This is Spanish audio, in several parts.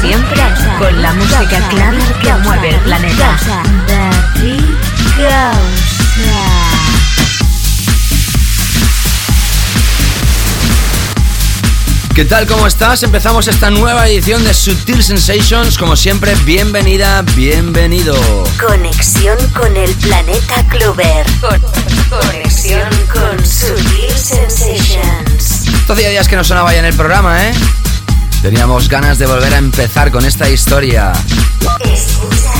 Siempre con la música clara que mueve el planeta. ¿Qué tal? ¿Cómo estás? Empezamos esta nueva edición de Sutil Sensations. Como siempre, bienvenida, bienvenido. Conexión con el planeta Clover. Conexión con Sutil Sensations. Hacía días que no sonaba ya en el programa, ¿eh? Teníamos ganas de volver a empezar con esta historia. Escuchas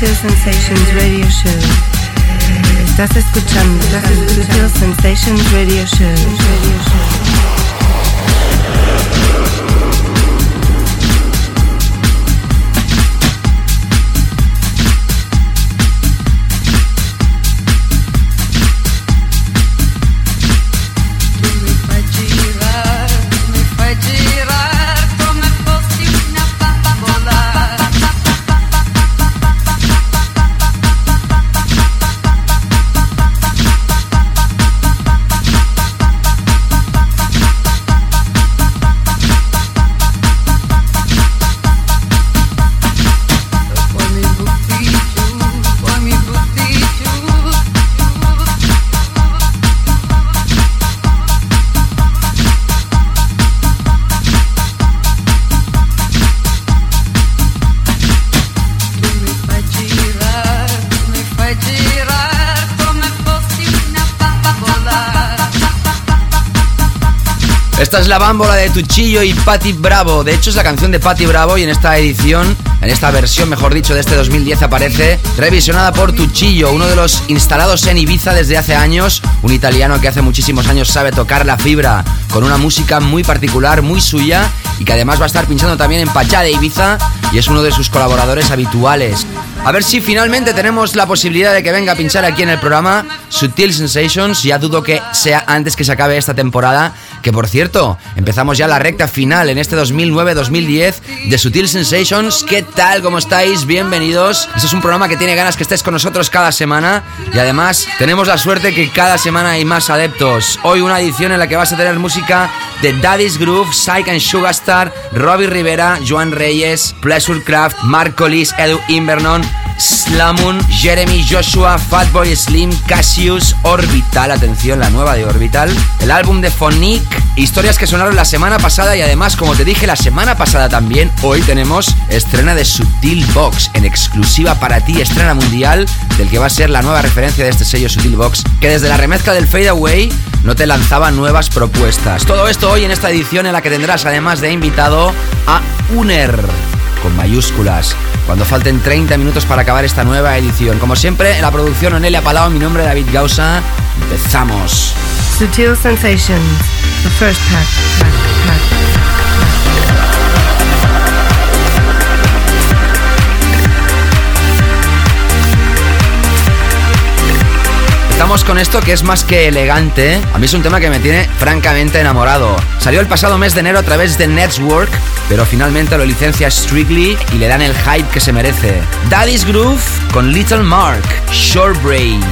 Sutil Sensations Radio Show. Estás escuchando Sutil Sensations Radio Show. Esta es la bámbola de Tuchillo y Patti Bravo. De hecho, es la canción de Patti Bravo y en esta edición, en esta versión, mejor dicho, de este 2010 aparece revisionada por Tuchillo, uno de los instalados en Ibiza desde hace años, un italiano que hace muchísimos años sabe tocar la fibra con una música muy particular, muy suya y que además va a estar pinchando también en Pachá de Ibiza y es uno de sus colaboradores habituales. A ver si finalmente tenemos la posibilidad de que venga a pinchar aquí en el programa Sutil Sensations. Ya dudo que sea antes que se acabe esta temporada. Que por cierto, empezamos ya la recta final en este 2009-2010 de Sutil Sensations. ¿Qué tal? ¿Cómo estáis? Bienvenidos. Este es un programa que tiene ganas que estés con nosotros cada semana. Y además, tenemos la suerte que cada semana hay más adeptos. Hoy una edición en la que vas a tener música de Daddy's Groove, Psych and Sugarstar, Robbie Rivera, Joan Reyes, Pleasure Craft, Mark Collis, Edu Invernon, Slamun, Jeremy Joshua, Fatboy Slim, Cassius, Orbital, atención, la nueva de Orbital, el álbum de Phonic, Historias que sonaron la semana pasada y además, como te dije la semana pasada también, hoy tenemos estrena de Sutil Box en exclusiva para ti, estrena mundial del que va a ser la nueva referencia de este sello Sutil Box, que desde la remezcla del Fade Away no te lanzaba nuevas propuestas. Todo esto hoy en esta edición en la que tendrás además de invitado a Uner con mayúsculas. Cuando falten 30 minutos para acabar esta nueva edición. Como siempre, en la producción Onelia Palau, mi nombre es David Gausa. Empezamos. Sutil Sensations, the first pack. Estamos con esto que es más que elegante. A mí es un tema que me tiene francamente enamorado. Salió el pasado mes de enero a través de Network, pero finalmente lo licencia Strictly y le dan el hype que se merece. Daddy's Groove con Little Mark, Short Break.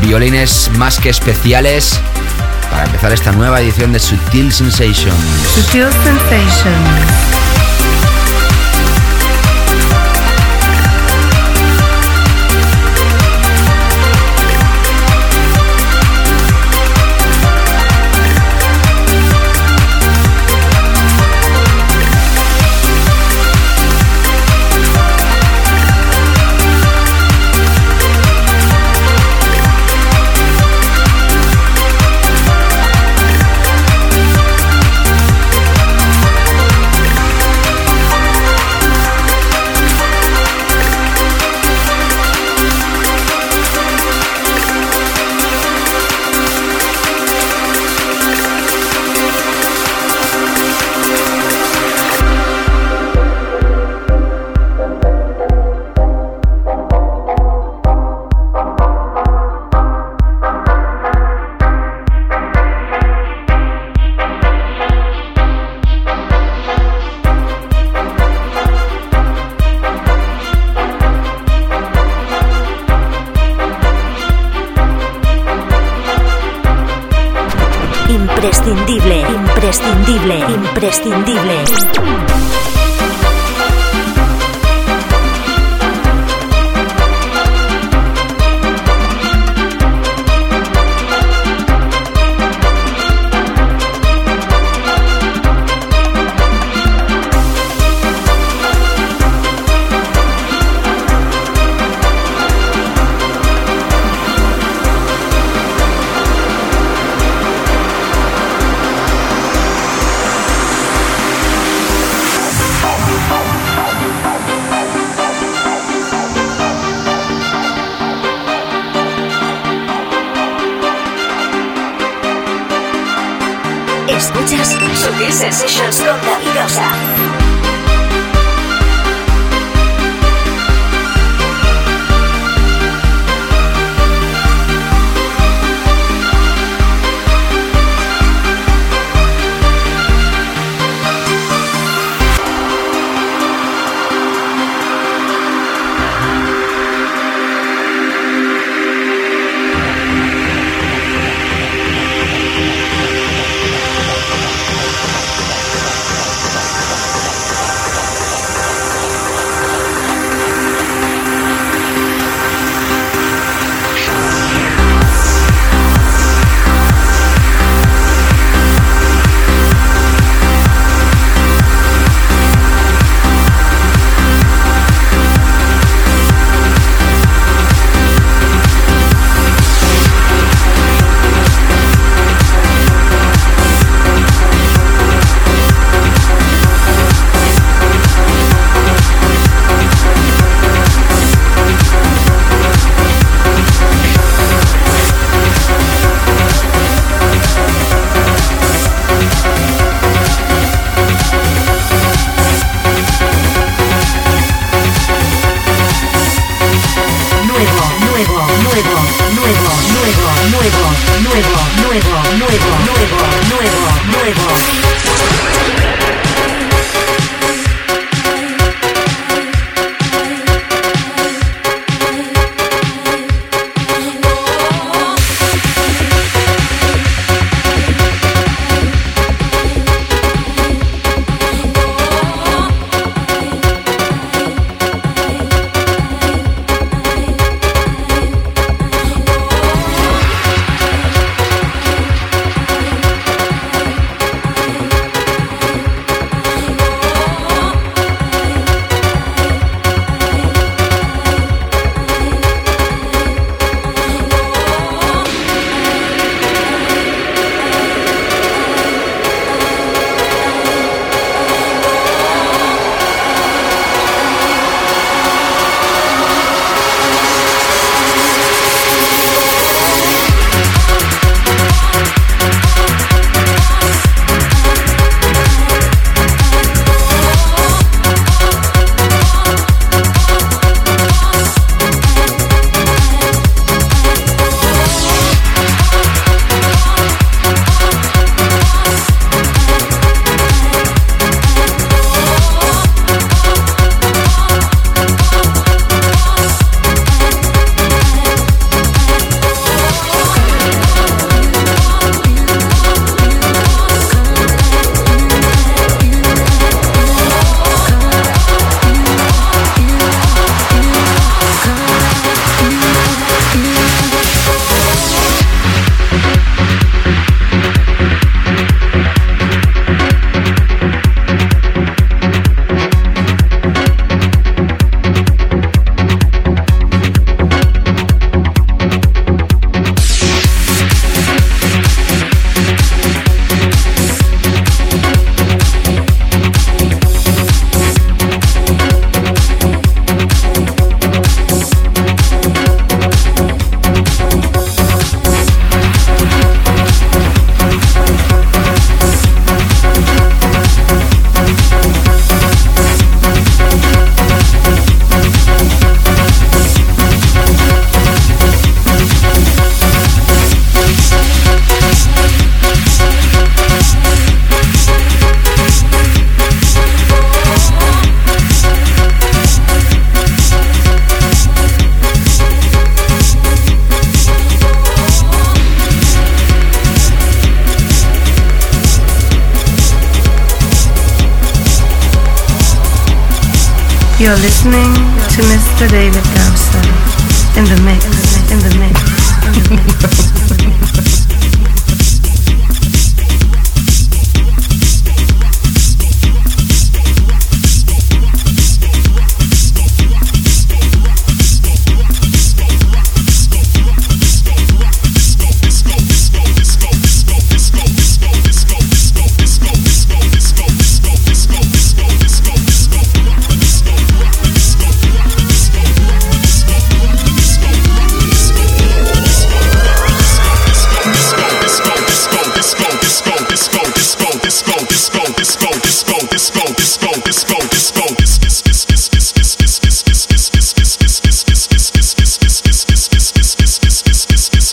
Violines más que especiales para empezar esta nueva edición de Sutil Sensations. Sutil Sensations. imprescindible.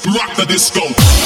Sutil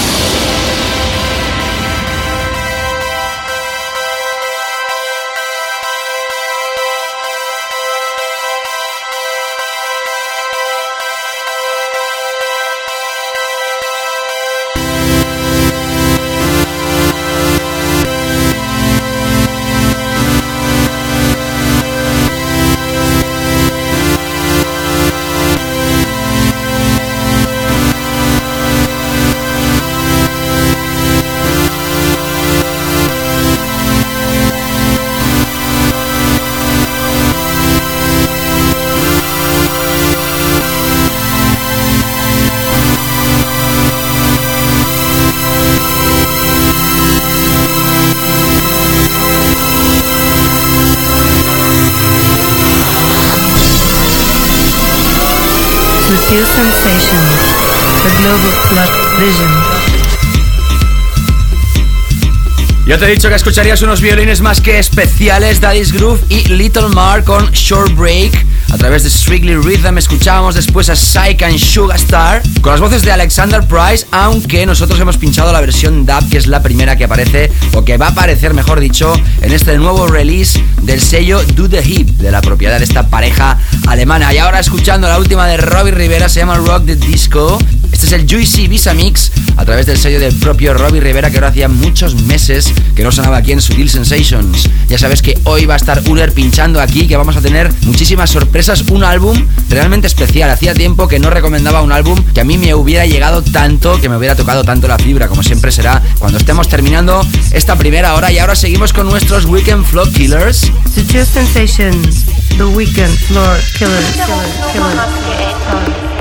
Yo te he dicho que escucharías unos violines más que especiales, Daddy's Groove y Little Mar con Short Break. A través de Strictly Rhythm escuchábamos después a Psych and Sugar Star con las voces de Alexander Price, aunque nosotros hemos pinchado la versión DAB, que es la primera que aparece, o que va a aparecer, mejor dicho, en este nuevo release del sello Do The Hip, de la propiedad de esta pareja alemana. Y ahora escuchando la última de Robbie Rivera, se llama Rock the Disco. Este es el Juicy Visa Mix a través del sello del propio Robbie Rivera, que ahora hacía muchos meses que no sonaba aquí en Sutil Sensations. Ya sabes que hoy va a estar Uner pinchando aquí, que vamos a tener muchísimas sorpresas. Un álbum realmente especial. Hacía tiempo que no recomendaba un álbum que a mí me hubiera llegado tanto, que me hubiera tocado tanto la fibra, como siempre será cuando estemos terminando esta primera hora. Y ahora seguimos con nuestros Weekend Flow Killers. Sutil Sensations, the Weekend Floor Killers. killers, killers.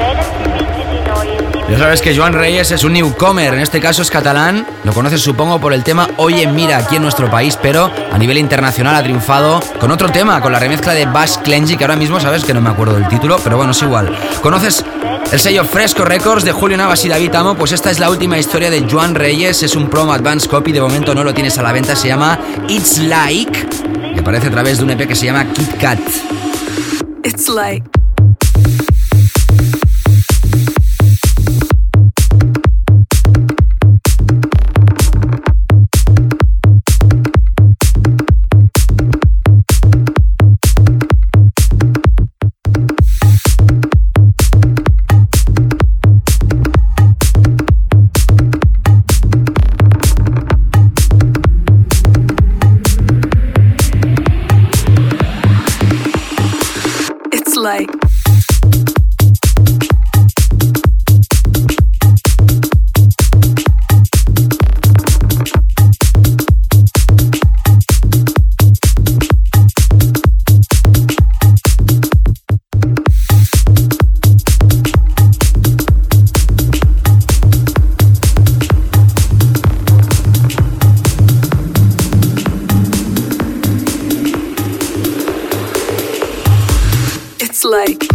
Ya sabes que Joan Reyes es un newcomer, en este caso es catalán, lo conoces supongo por el tema Oye Mira aquí en nuestro país, pero a nivel internacional ha triunfado con otro tema, con la remezcla de Bass Clengy, que ahora mismo sabes que no me acuerdo del título, pero bueno, es igual. ¿Conoces el sello Fresco Records de Julio Navas y David Amo? Pues esta es la última historia de Joan Reyes, es un promo advance copy, de momento no lo tienes a la venta, se llama It's Like, y aparece a través de un EP que se llama Kit Kat. It's like like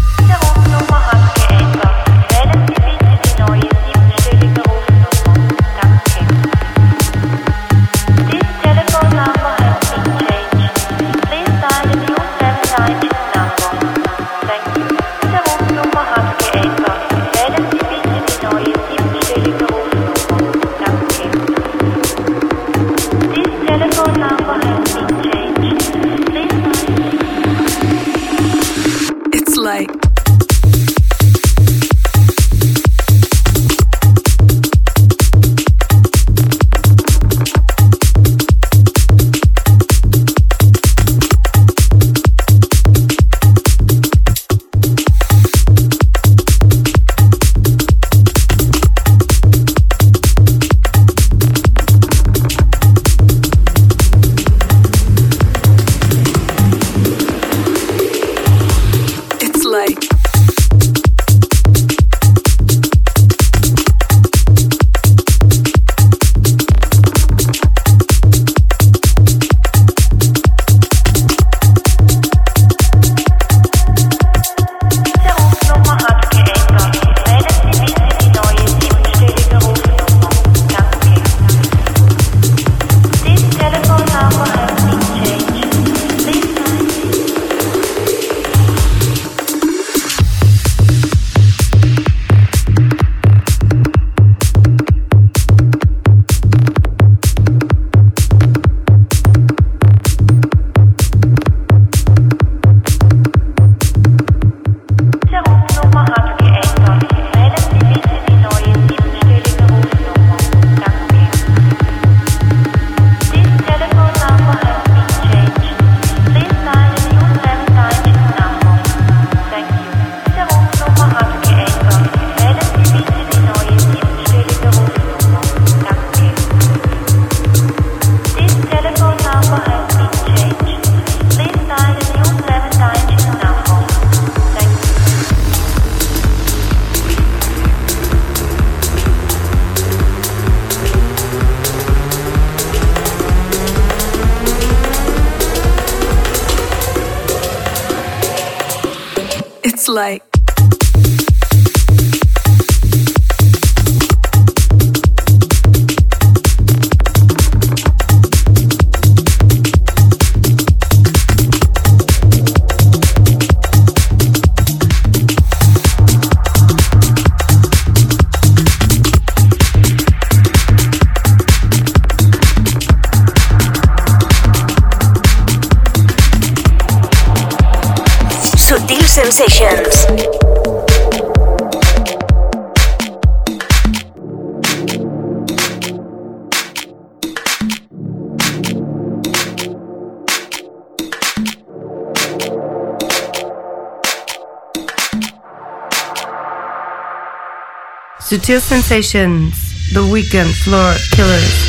Sutil Sensations, The Weekend Floor Killers.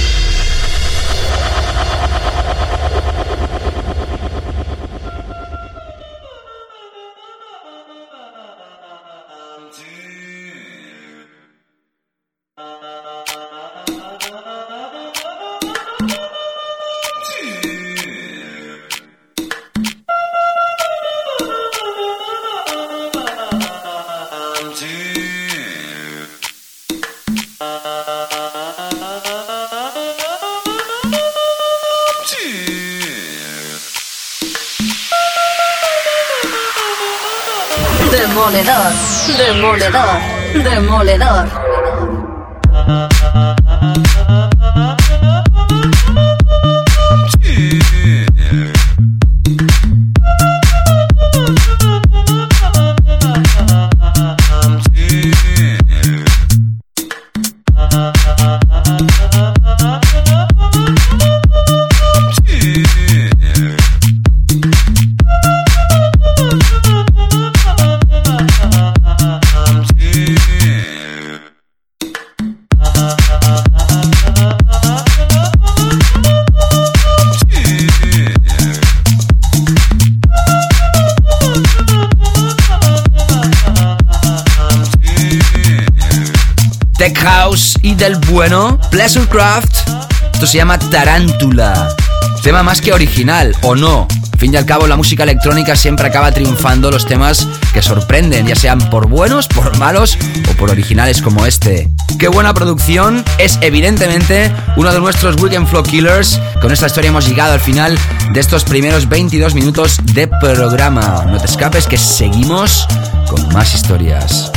Pleasure Craft. Esto se llama Tarántula. Tema más que original, ¿o no? Fin y al cabo, la música electrónica siempre acaba triunfando los temas que sorprenden, ya sean por buenos, por malos o por originales como este. Qué buena producción, es evidentemente uno de nuestros Weekend Flow Killers. Con esta historia hemos llegado al final de estos primeros 22 minutos de programa. No te escapes que seguimos con más historias.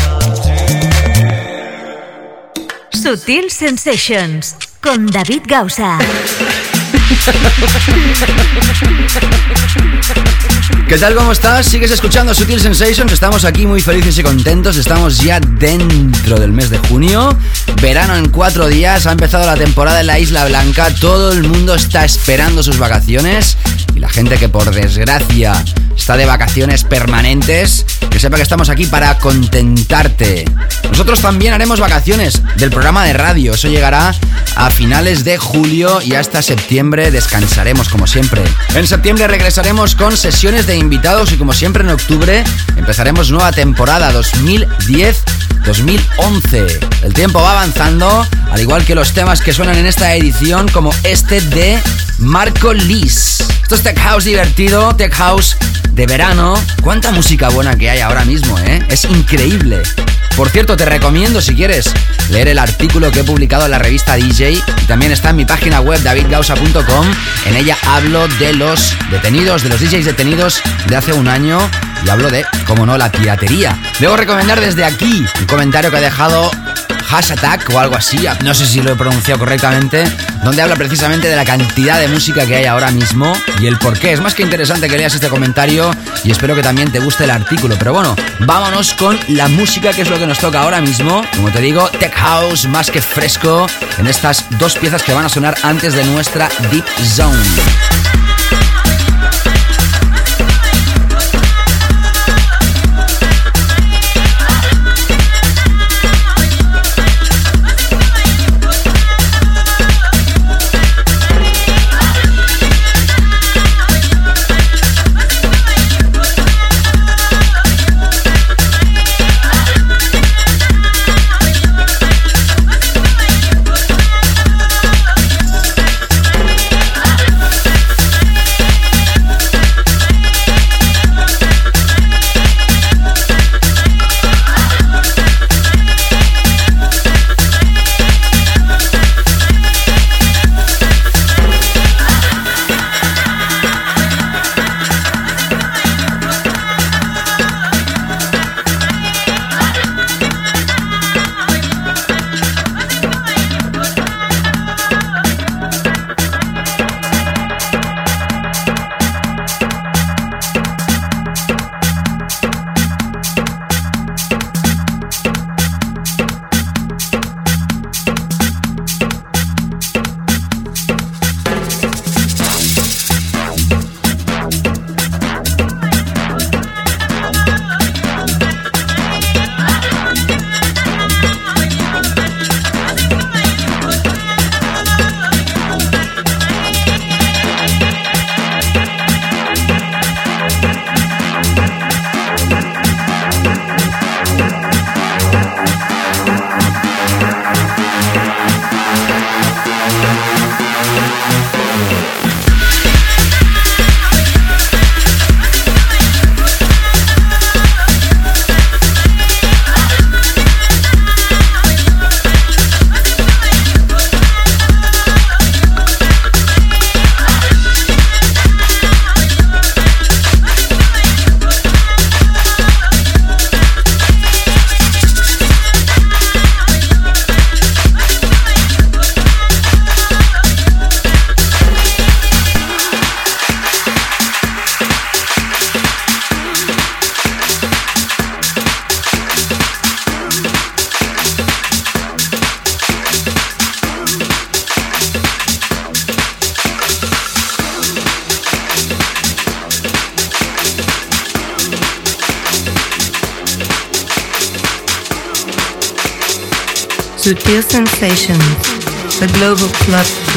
Sutil Sensations con David Gausa. ¿Qué tal? ¿Cómo estás? ¿Sigues escuchando Sutil Sensations? Estamos aquí muy felices y contentos. Estamos ya dentro del mes de junio. Verano en cuatro días. Ha empezado la temporada en la Isla Blanca. Todo el mundo está esperando sus vacaciones. La gente que por desgracia está de vacaciones permanentes, que sepa que estamos aquí para contentarte. Nosotros también haremos vacaciones del programa de radio. Eso llegará a finales de julio y hasta septiembre descansaremos como siempre. En septiembre regresaremos con sesiones de invitados y como siempre en octubre empezaremos nueva temporada 2010-2011. El tiempo va avanzando, al igual que los temas que suenan en esta edición como este de Marco Lis. Esto es Tech House divertido, Tech House de verano. Cuánta música buena que hay ahora mismo, ¿eh? Es increíble. Por cierto, te recomiendo si quieres leer el artículo que he publicado en la revista DJ también está en mi página web davidgausa.com. En ella hablo de los detenidos, de los DJs detenidos de hace un año y hablo de, como no, la piratería. Debo recomendar desde aquí un comentario que ha dejado Hash Attack o algo así, no sé si lo he pronunciado correctamente, donde habla precisamente de la cantidad de música que hay ahora mismo y el por qué. Es más que interesante que leas este comentario y espero que también te guste el artículo. Pero bueno, vámonos con la música que es lo que nos toca ahora mismo. Como te digo, Tech House más que fresco en estas dos piezas que van a sonar antes de nuestra Deep Zone.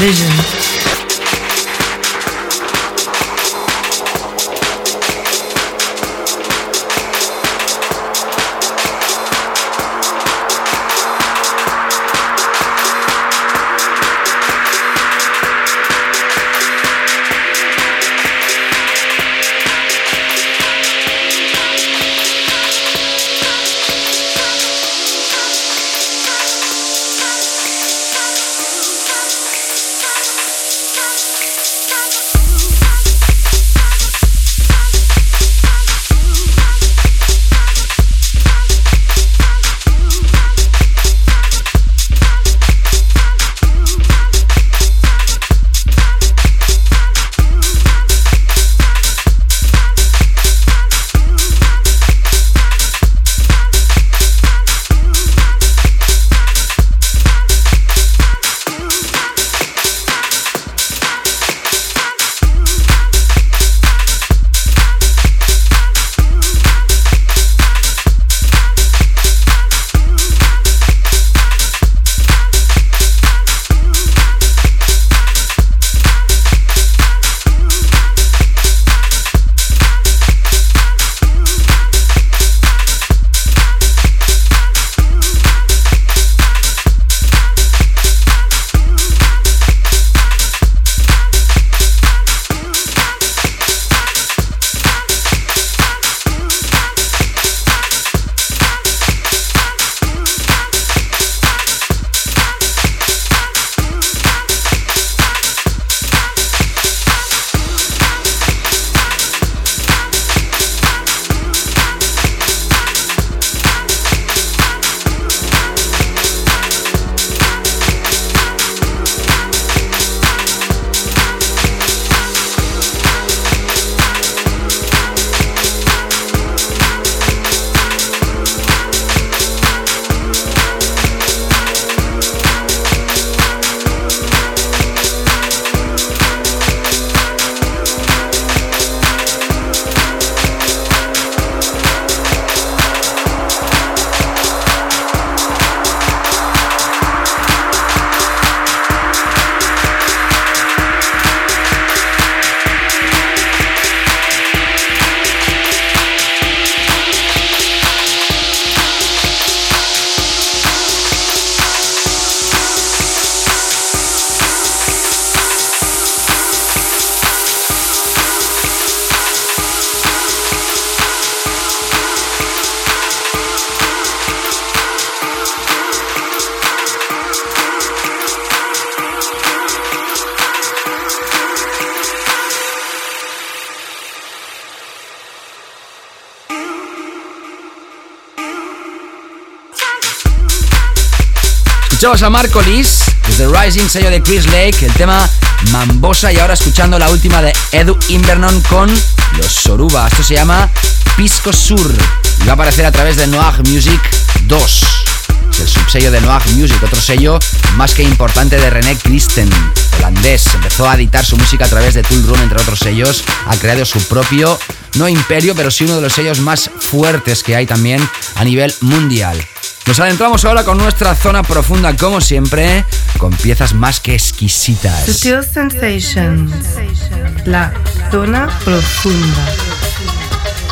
Vision. A Marco Liz desde Rising, sello de Chris Lake, el tema Mambosa y ahora escuchando la última de Edu Invernon con los Soruba. Esto se llama Pisco Sur y va a aparecer a través de Noir Music 2. el subsello de Noir Music, otro sello más que importante de René Christen, holandés. Empezó a editar su música a través de Tool Room, entre otros sellos. Ha creado su propio, no imperio, pero sí uno de los sellos más fuertes que hay también a nivel mundial. Nos adentramos ahora con nuestra zona profunda, como siempre, con piezas más que exquisitas. Sutil Sensations, la zona profunda.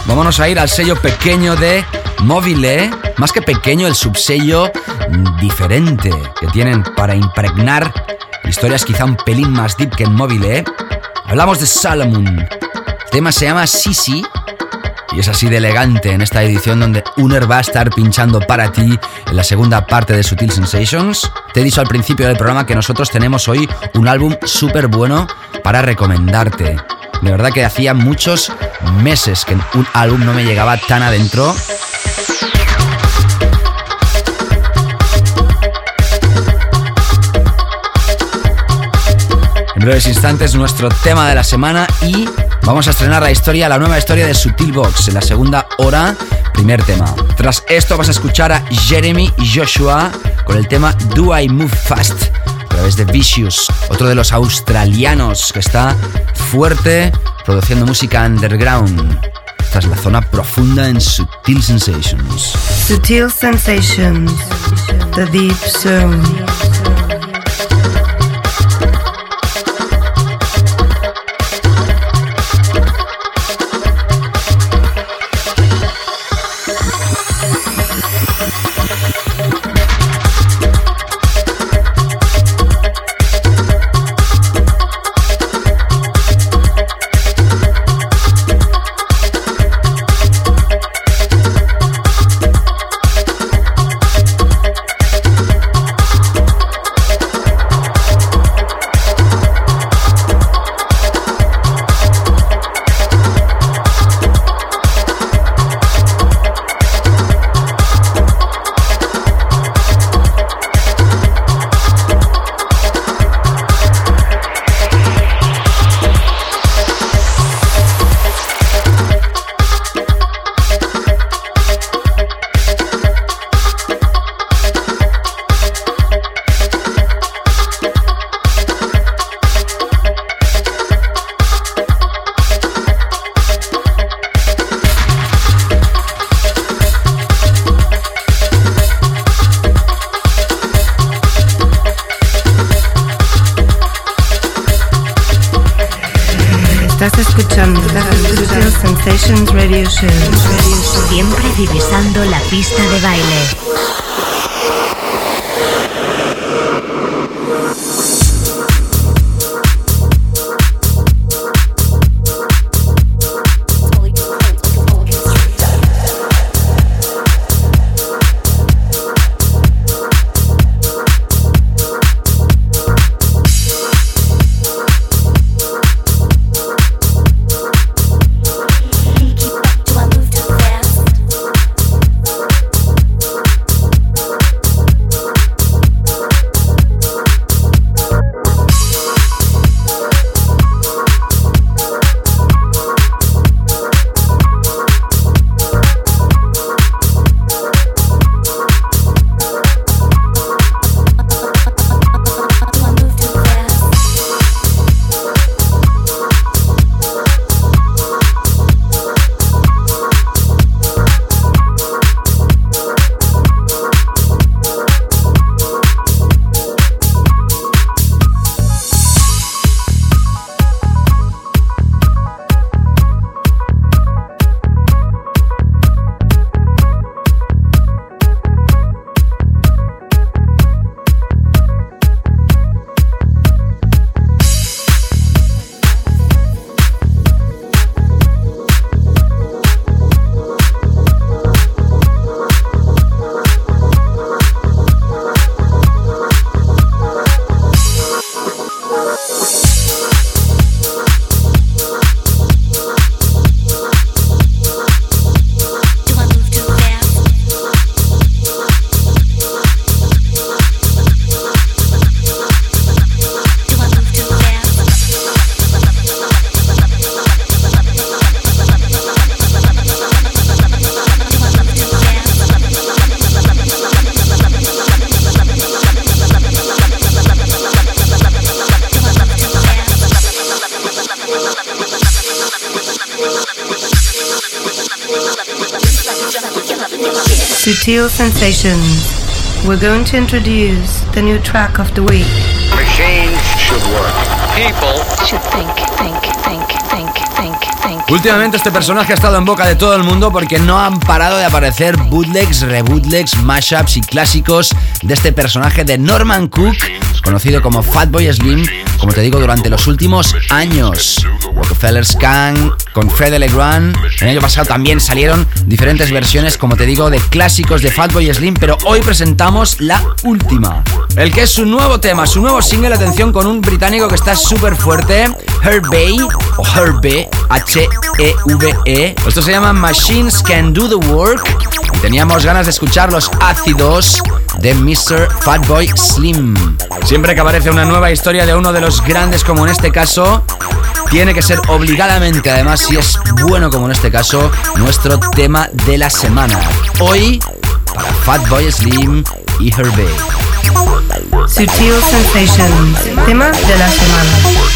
Vámonos a ir al sello pequeño de Mobile, más que pequeño, el subsello diferente que tienen para impregnar historias quizá un pelín más deep que en Mobile. Hablamos de Salomon. El tema se llama Sisi y es así de elegante en esta edición donde Uner va a estar pinchando para ti en la segunda parte de Sutil Sensations. Te he dicho al principio del programa que nosotros tenemos hoy un álbum súper bueno para recomendarte. De verdad que hacía muchos meses que un álbum no me llegaba tan adentro. En breves instantes nuestro tema de la semana y Vamos a estrenar la historia, la nueva historia de Sutil Box en la segunda hora, primer tema. Tras esto vas a escuchar a Jeremy Joshua con el tema Do I Move Fast a través de Vicious, otro de los australianos que está fuerte produciendo música underground. esta es la zona profunda en Sutil Sensations. Sutil Sensations, the deep zone. To introduce the new track of the week. Machines should work. People Should think, think, think, think, think, think. Últimamente este personaje ha estado en boca de todo el mundo porque no han parado de aparecer bootlegs, rebootlegs, mashups y clásicos de este personaje de Norman Cook, conocido como Fatboy Slim, como te digo, durante los últimos años. Rockefeller Scan, con Fede Legrand. El año pasado también salieron diferentes versiones, como te digo, de clásicos de Fatboy Slim, pero hoy presentamos la última. El que es su nuevo tema, su nuevo single, atención, con un británico que está súper fuerte, Herbey, o Herbe, H-E-V-E. Esto se llama Machines Can Do The Work. Y teníamos ganas de escuchar los ácidos de Mr. Fatboy Slim. Siempre que aparece una nueva historia de uno de los grandes, como en este caso, tiene que ser obligadamente, además, si es bueno como en este caso, nuestro tema de la semana. Hoy, para Fatboy Slim y Herbe. Sutil Sensations. Tema de la semana.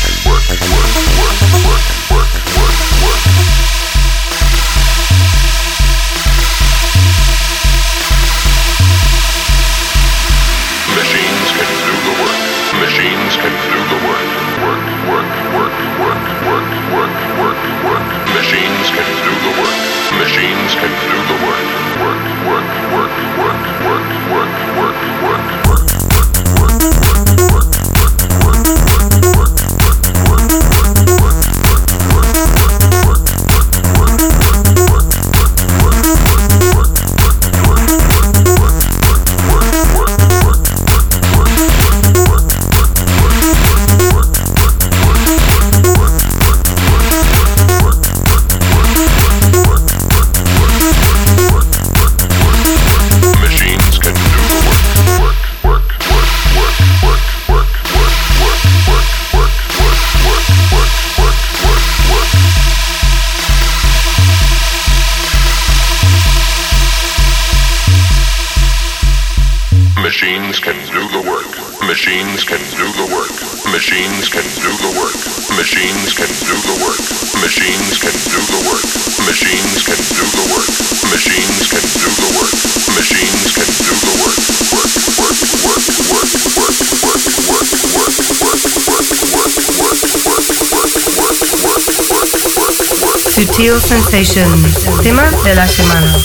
Sutil Sensations, tema de la semana.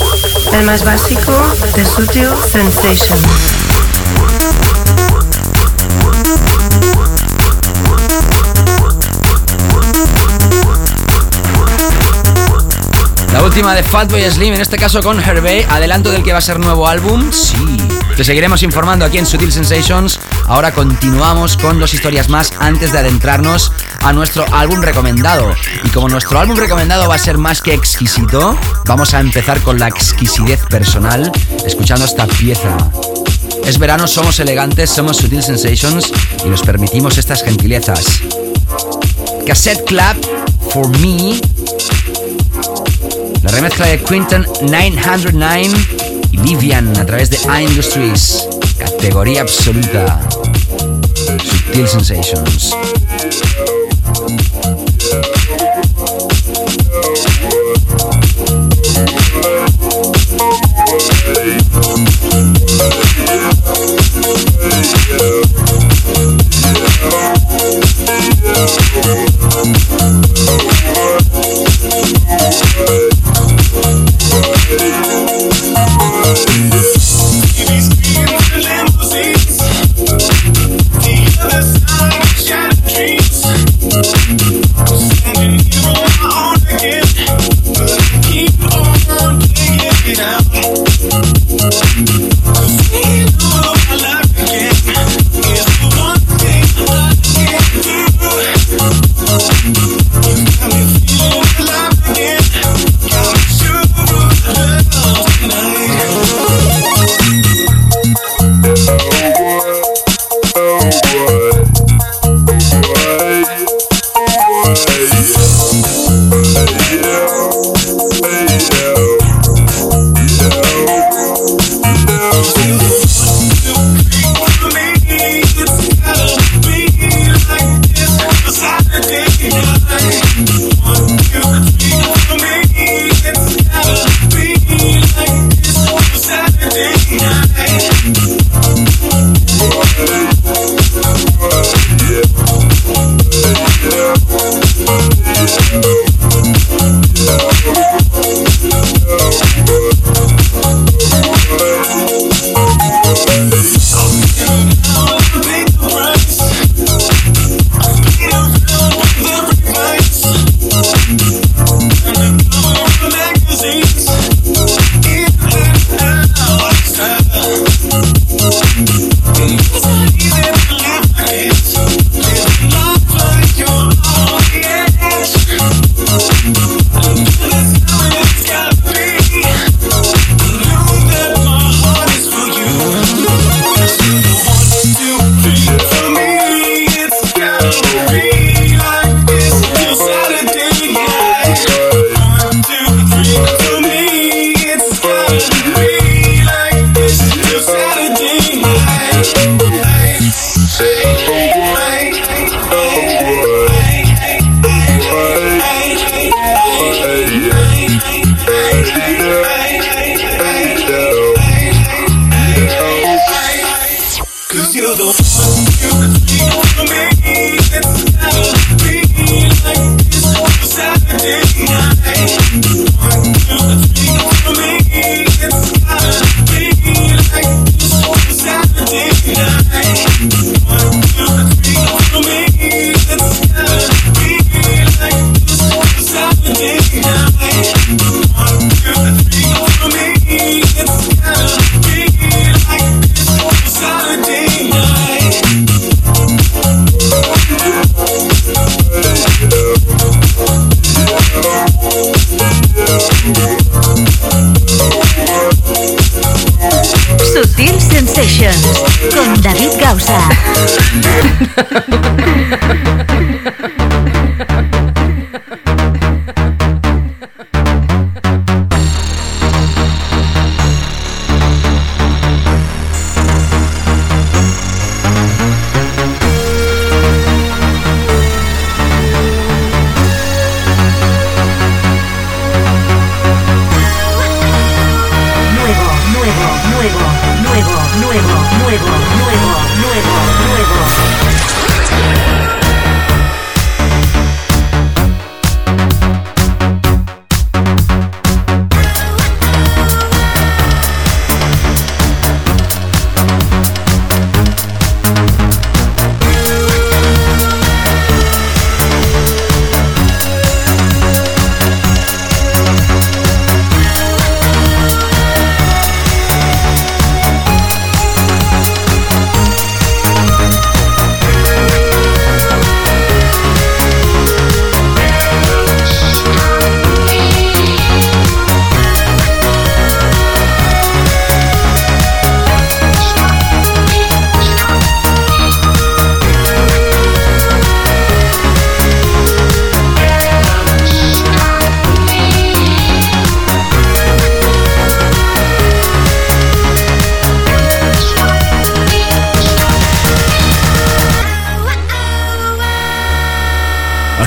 El más básico de Sutil Sensations. La última de Fatboy Slim, en este caso con Hervey, adelanto del que va a ser nuevo álbum. Sí. Te seguiremos informando aquí en Sutil Sensations. Ahora continuamos con dos historias más antes de adentrarnos a nuestro álbum recomendado. Y como nuestro álbum recomendado va a ser más que exquisito, vamos a empezar con la exquisitez personal, escuchando esta pieza. Es verano, somos elegantes, somos Sutil Sensations y nos permitimos estas gentilezas. Cassette Club, For Me, la remezcla de Quinton 909 y Vivian a través de iIndustries. Categoría absoluta. Subtil Sensations.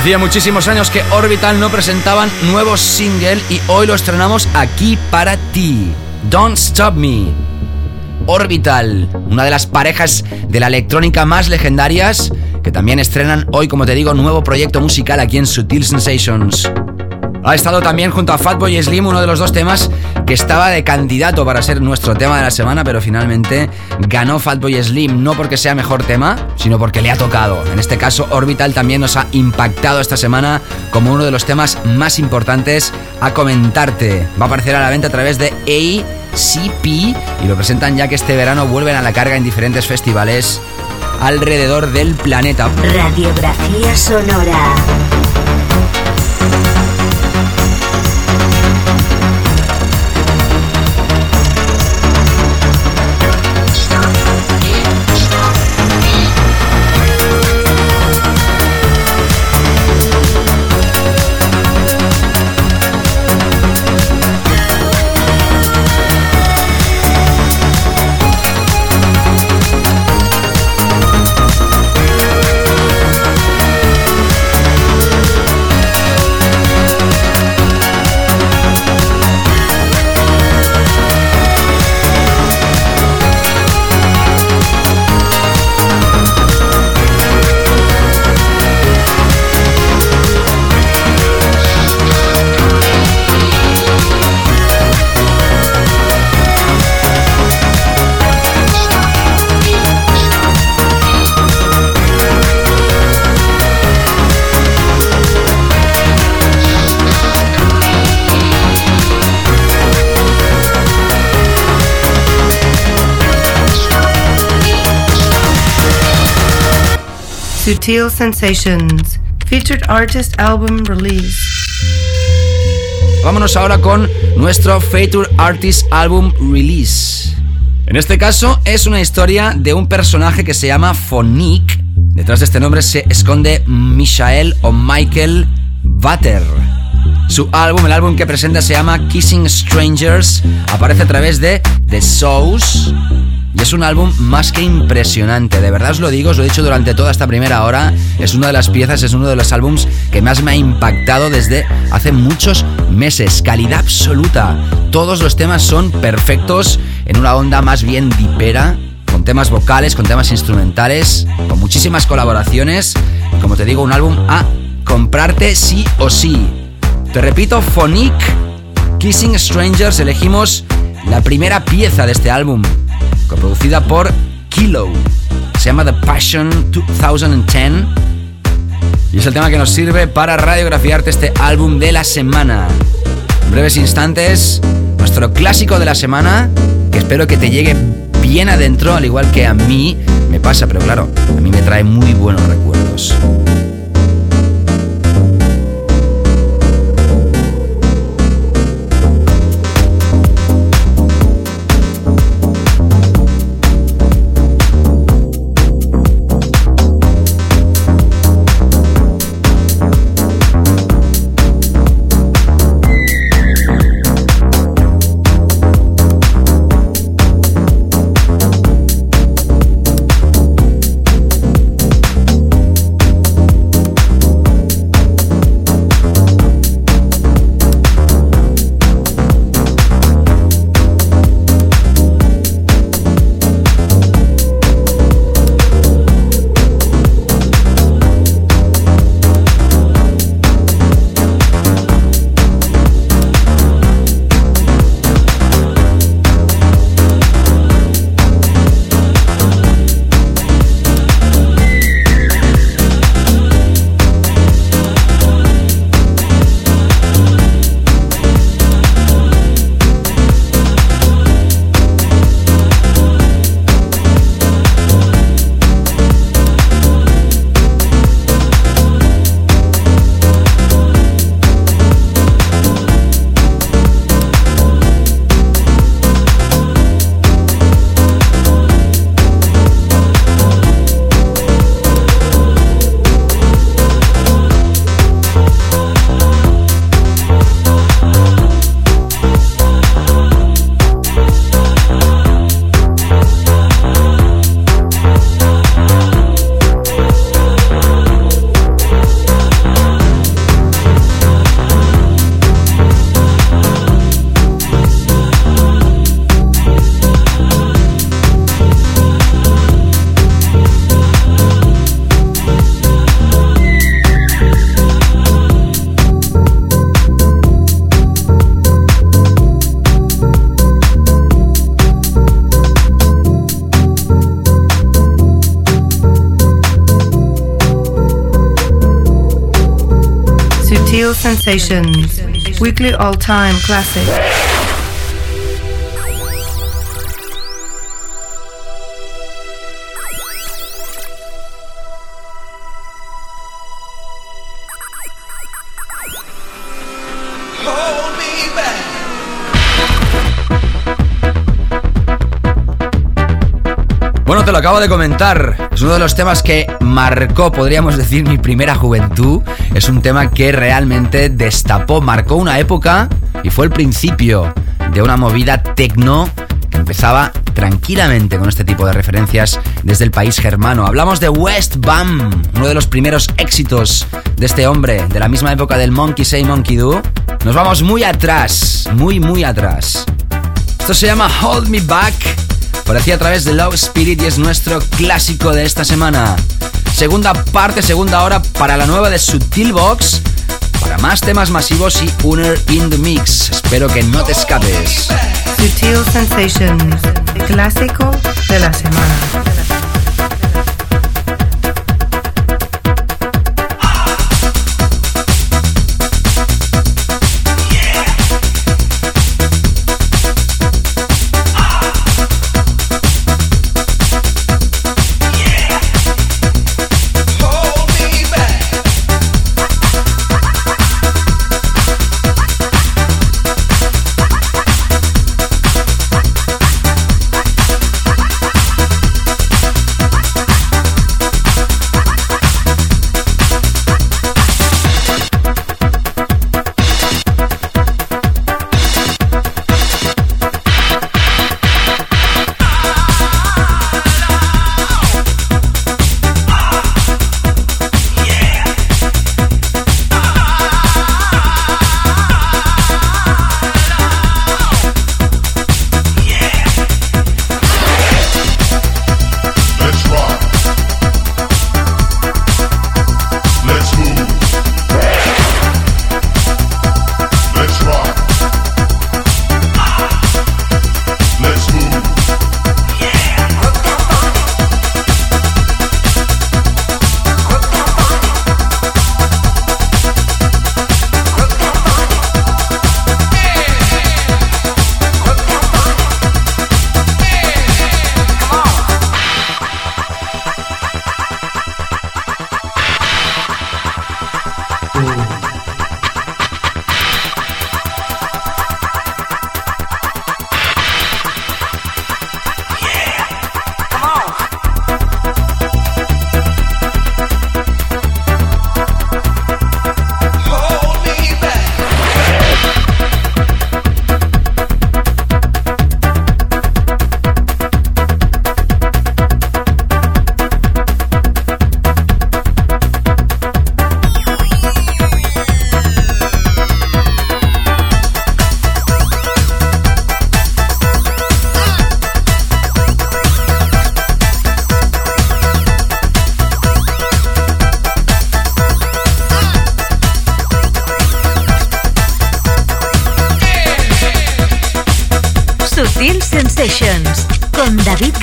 Hacía muchísimos años que Orbital no presentaban nuevo single y hoy lo estrenamos aquí para ti. Don't Stop Me. Orbital, una de las parejas de la electrónica más legendarias, que también estrenan hoy, como te digo, nuevo proyecto musical aquí en Sutil Sensations. Ha estado también junto a Fatboy Slim, uno de los dos temas que estaba de candidato para ser nuestro tema de la semana, pero finalmente ganó Fatboy Slim, no porque sea mejor tema, sino porque le ha tocado. En este caso, Orbital también nos ha impactado esta semana como uno de los temas más importantes a comentarte. Va a aparecer a la venta a través de ACP y lo presentan ya que este verano vuelven a la carga en diferentes festivales alrededor del planeta. Radiografía sonora. Sutil Sensations. Featured artist album release. Vámonos ahora con nuestro Feature Artist Album Release. En este caso es una historia de un personaje que se llama Phonique. Detrás de este nombre se esconde Michael o Michael Butter. Su álbum, el álbum que presenta se llama Kissing Strangers, aparece a través de The Souls y es un álbum más que impresionante, de verdad os lo digo, os lo he dicho durante toda esta primera hora, es una de las piezas, es uno de los álbums que más me ha impactado desde hace muchos meses, calidad absoluta, todos los temas son perfectos en una onda más bien dipera, con temas vocales, con temas instrumentales, con muchísimas colaboraciones, como te digo, un álbum a comprarte sí o sí. Te repito, Phonique, Kissing Strangers, elegimos la primera pieza de este álbum, coproducida por Kilo. Se llama The Passion 2010 y es el tema que nos sirve para radiografiarte este álbum de la semana. En breves instantes, nuestro clásico de la semana, que espero que te llegue bien adentro, al igual que a mí me pasa, pero claro, a mí me trae muy buenos recuerdos. Sensations, weekly all-time classic. Acabo de comentar. Es uno de los temas que marcó, podríamos decir, mi primera juventud. Es un tema que realmente destapó, marcó una época y fue el principio de una movida tecno que empezaba tranquilamente con este tipo de referencias desde el país germano. Hablamos de West Bam, uno de los primeros éxitos de este hombre, de la misma época del Monkey Say Monkey Do. Nos vamos muy atrás, muy, muy atrás. Esto se llama Hold Me Back. Parecía a través de Love Spirit y es nuestro clásico de esta semana. Segunda parte, segunda hora para la nueva de Sutil Box. Para más temas masivos y Uner in the Mix. Espero que no te escapes. Sutil Sensations, clásico de la semana.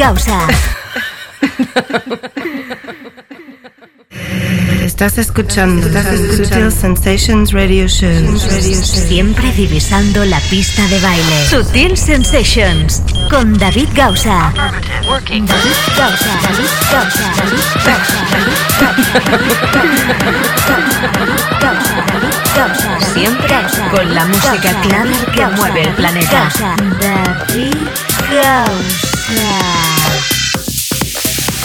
Con David Gausa. Estás escuchando Sutil Sensations Radio Show. Siempre divisando la pista de baile. Sutil Sensations con David Gausa. David Gausa. David Gausa. David Gausa. David Gausa. Siempre con la música clave que mueve el planeta. David Gausa.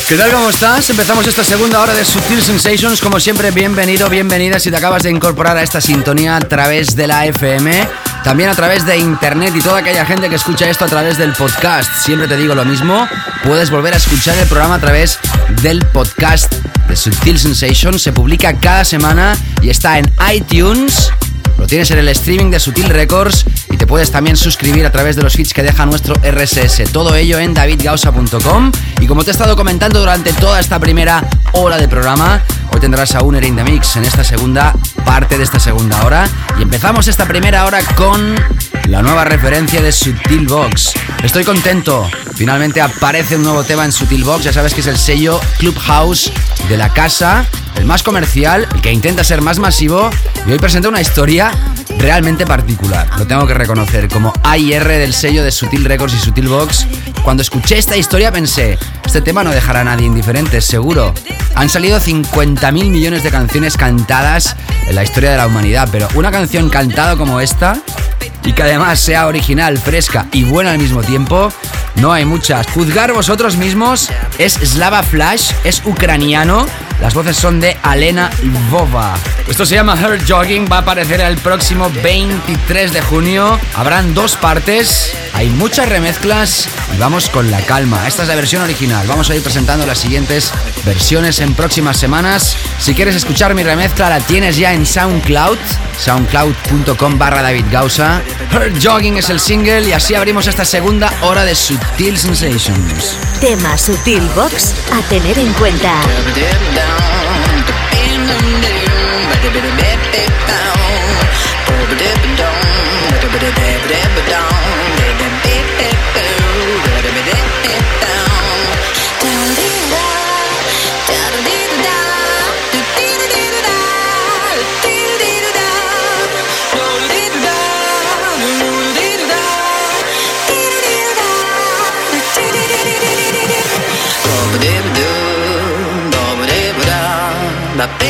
¿Qué tal? ¿Cómo estás? Empezamos esta segunda hora de Sutil Sensations. Como siempre, bienvenido, bienvenida si te acabas de incorporar a esta sintonía a través de la FM, también a través de internet y toda aquella gente que escucha esto a través del podcast. Siempre te digo lo mismo, puedes volver a escuchar el programa a través del podcast de Sutil Sensations. Se publica cada semana y está en iTunes. Lo tienes en el streaming de Sutil Records y te puedes también suscribir a través de los feeds que deja nuestro RSS. Todo ello en davidgausa.com. Y como te he estado comentando durante toda esta primera hora de programa, hoy tendrás a Uner in the Mix en esta segunda parte de esta segunda hora. Y empezamos esta primera hora con la nueva referencia de Sutil Box. Estoy contento. Finalmente aparece un nuevo tema en Sutil Box. Ya sabes que es el sello Clubhouse de la casa, el más comercial, el que intenta ser más masivo. Y hoy presenta una historia realmente particular. Lo tengo que reconocer. Como AIR del sello de Sutil Records y Sutil Box. Cuando escuché esta historia pensé, este tema no dejará a nadie indiferente, seguro. Han salido 50.000 millones de canciones cantadas en la historia de la humanidad, pero una canción cantada como esta y que además sea original, fresca y buena al mismo tiempo, no hay muchas. Juzgar vosotros mismos, es Slava Flash, es ucraniano, las voces son de Alena Lvova. Esto se llama Her Jogging, va a aparecer el próximo 23 de junio. Habrán dos partes, hay muchas remezclas y vamos con la calma. Esta es la versión original. Vamos a ir presentando las siguientes versiones en próximas semanas. Si quieres escuchar mi remezcla, la tienes ya en SoundCloud, soundcloud.com barra David Gausa. Her Jogging es el single y así abrimos esta segunda hora de Sutil Sensations. Tema Sutil Box a tener en cuenta. Sutil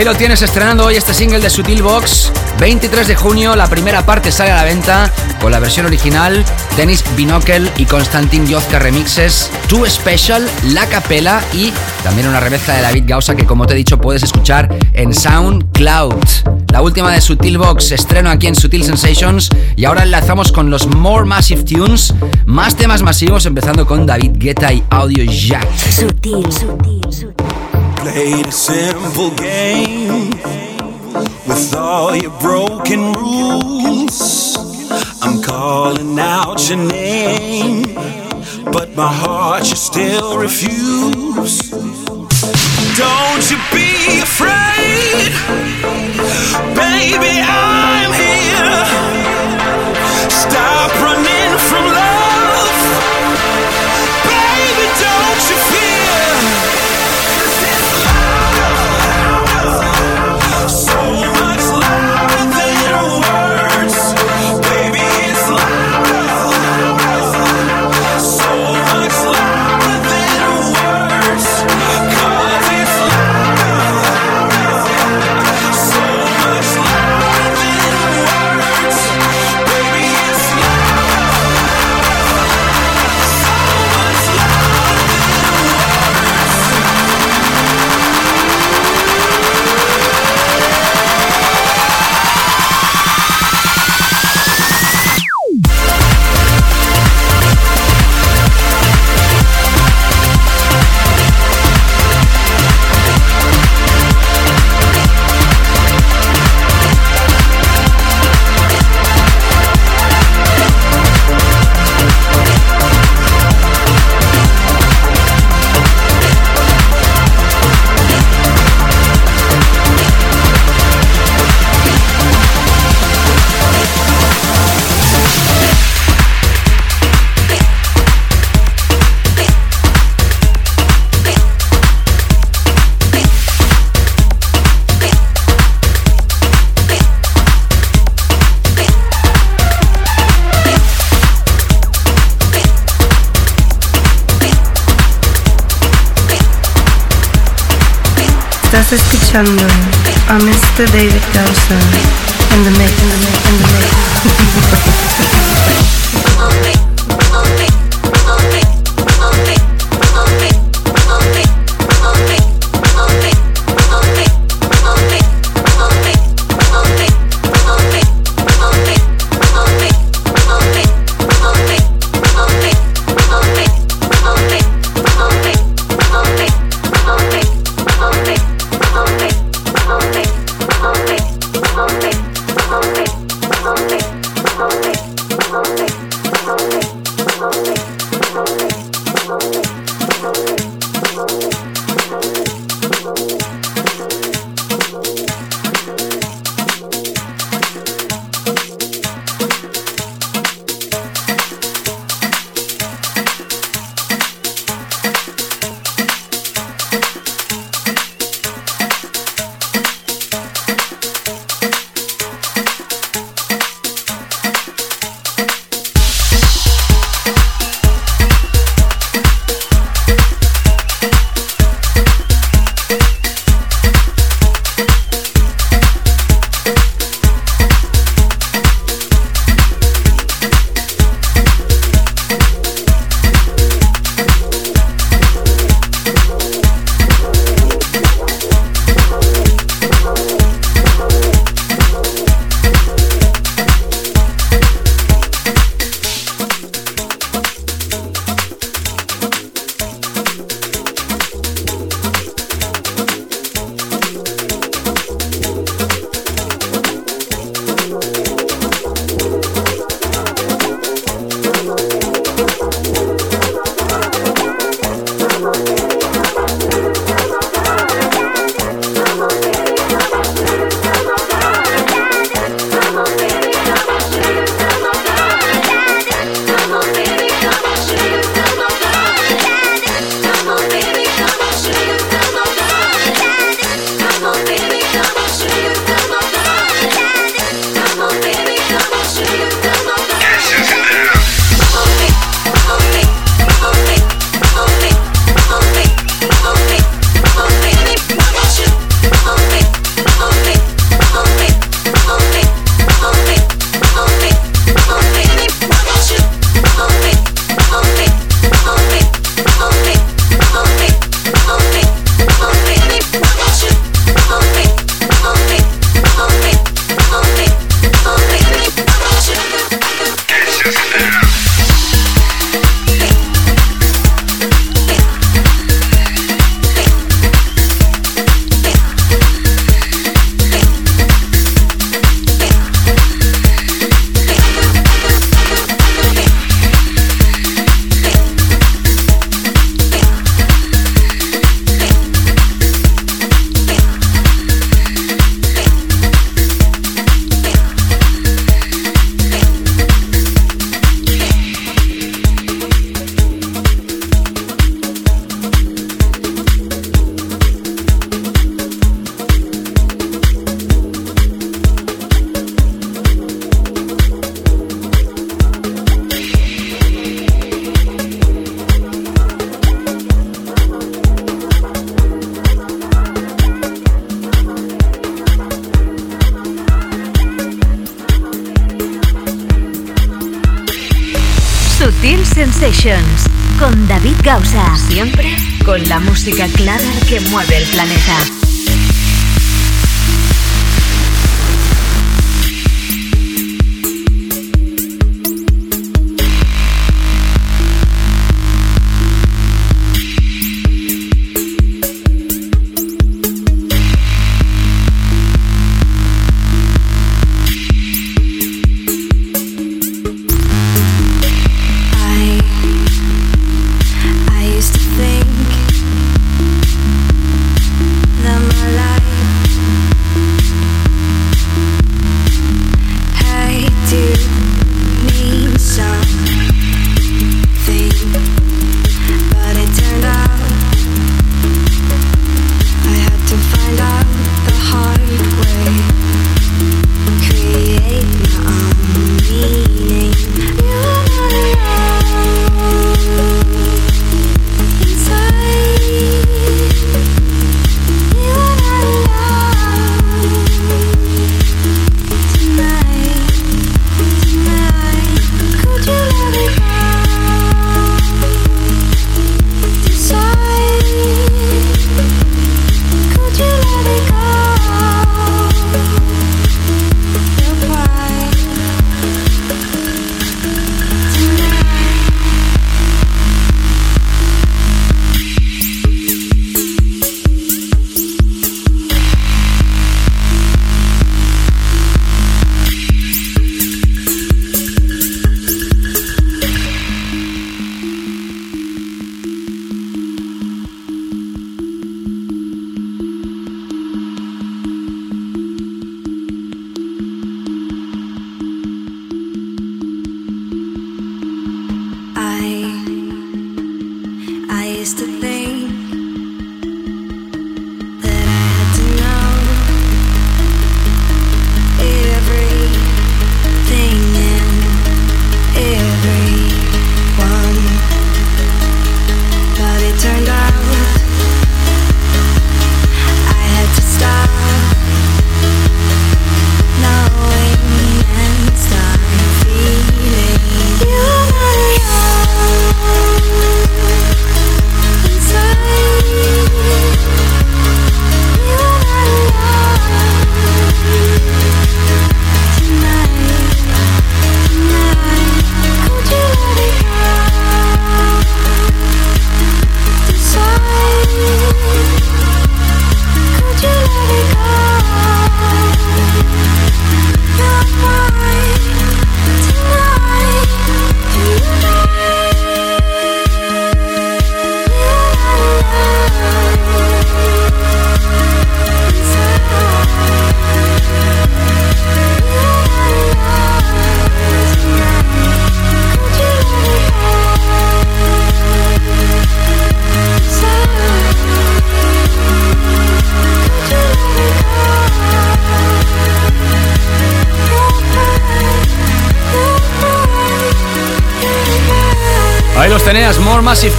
Ahí lo tienes estrenando hoy este single de Sutil Box. 23 de junio, la primera parte sale a la venta con la versión original, Dennis Binocle y Konstantin Yozka remixes, Too Special, La Capela y también una remezcla de David Gausa que como te he dicho puedes escuchar en SoundCloud. La última de Sutil Box, estreno aquí en Sutil Sensations y ahora enlazamos con los More Massive Tunes, más temas masivos empezando con David Guetta y Audio Jack. Sutil, sutil. Played a simple game with all your broken rules. I'm calling out your name, but my heart you still refuse. Don't you be afraid, baby, I'm here. Stop running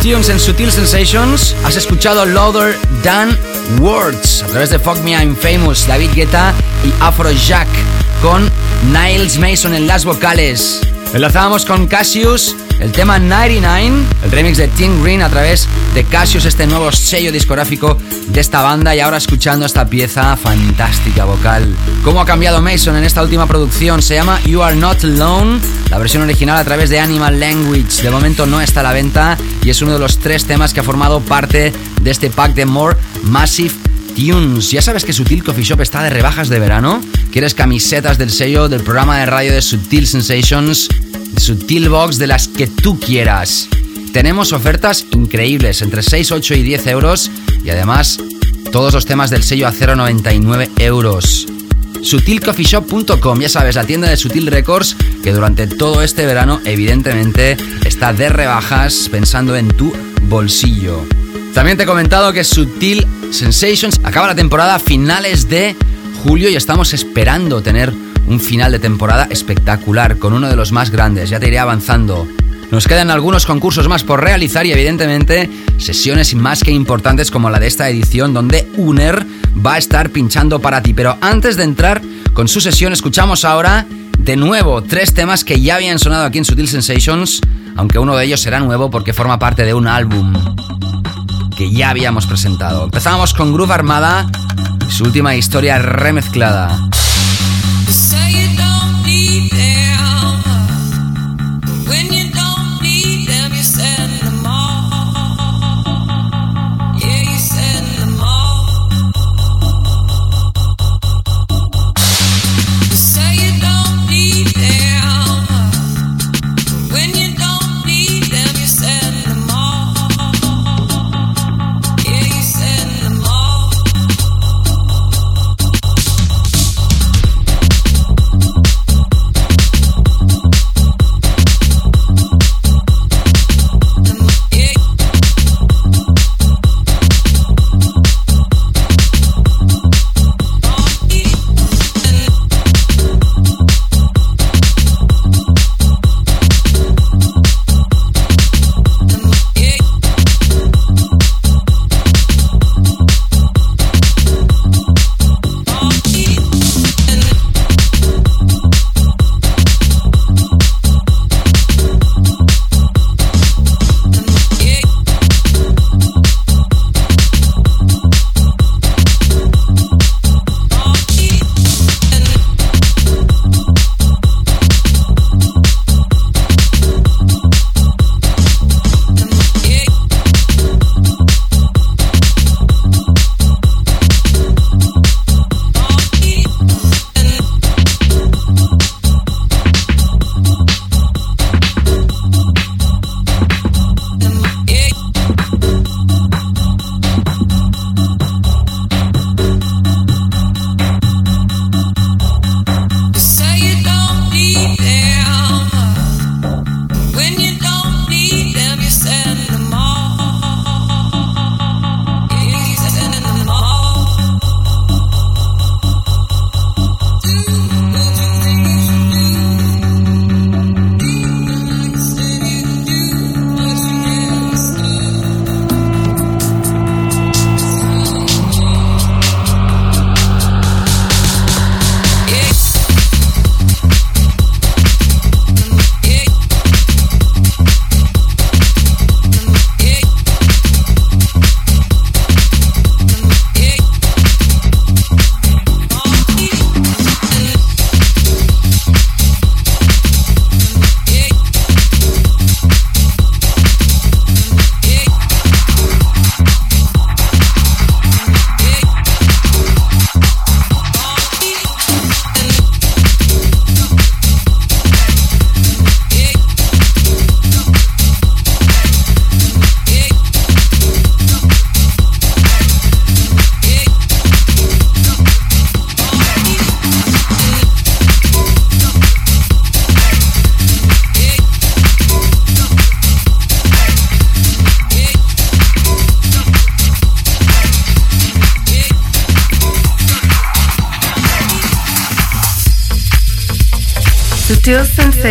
Tunes en Sutil Sensations. Has escuchado Louder Than Words a través de Fuck Me I'm Famous, David Guetta y Afrojack con Niles Mason en las vocales. Enlazábamos con Cassius, el tema 99, el remix de Tim Green a través de Cassius, este nuevo sello discográfico de esta banda y ahora escuchando esta pieza fantástica vocal. ¿Cómo ha cambiado Mason en esta última producción? Se llama You Are Not Alone, la versión original a través de Animal Language. De momento no está a la venta y es uno de los tres temas que ha formado parte de este pack de More Massive Tunes. ¿Ya sabes que Sutil Coffee Shop está de rebajas de verano? ¿Quieres camisetas del sello del programa de radio de Sutil Sensations? De Sutil Box, de las que tú quieras. Tenemos ofertas increíbles, entre 6, 8 y 10 euros. Y además, todos los temas del sello a 0,99 euros. SutilCoffeeShop.com, ya sabes, la tienda de Sutil Records que durante todo este verano evidentemente está de rebajas pensando en tu bolsillo. También te he comentado que Sutil Sensations acaba la temporada a finales de julio y estamos esperando tener un final de temporada espectacular con uno de los más grandes. Ya te iré avanzando. Nos quedan algunos concursos más por realizar y evidentemente sesiones más que importantes como la de esta edición donde Uner va a estar pinchando para ti. Pero antes de entrar con su sesión escuchamos ahora de nuevo tres temas que ya habían sonado aquí en Sutil Sensations aunque uno de ellos será nuevo porque forma parte de un álbum que ya habíamos presentado. Empezamos con Groove Armada, su última historia remezclada. Say you don't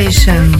Sutil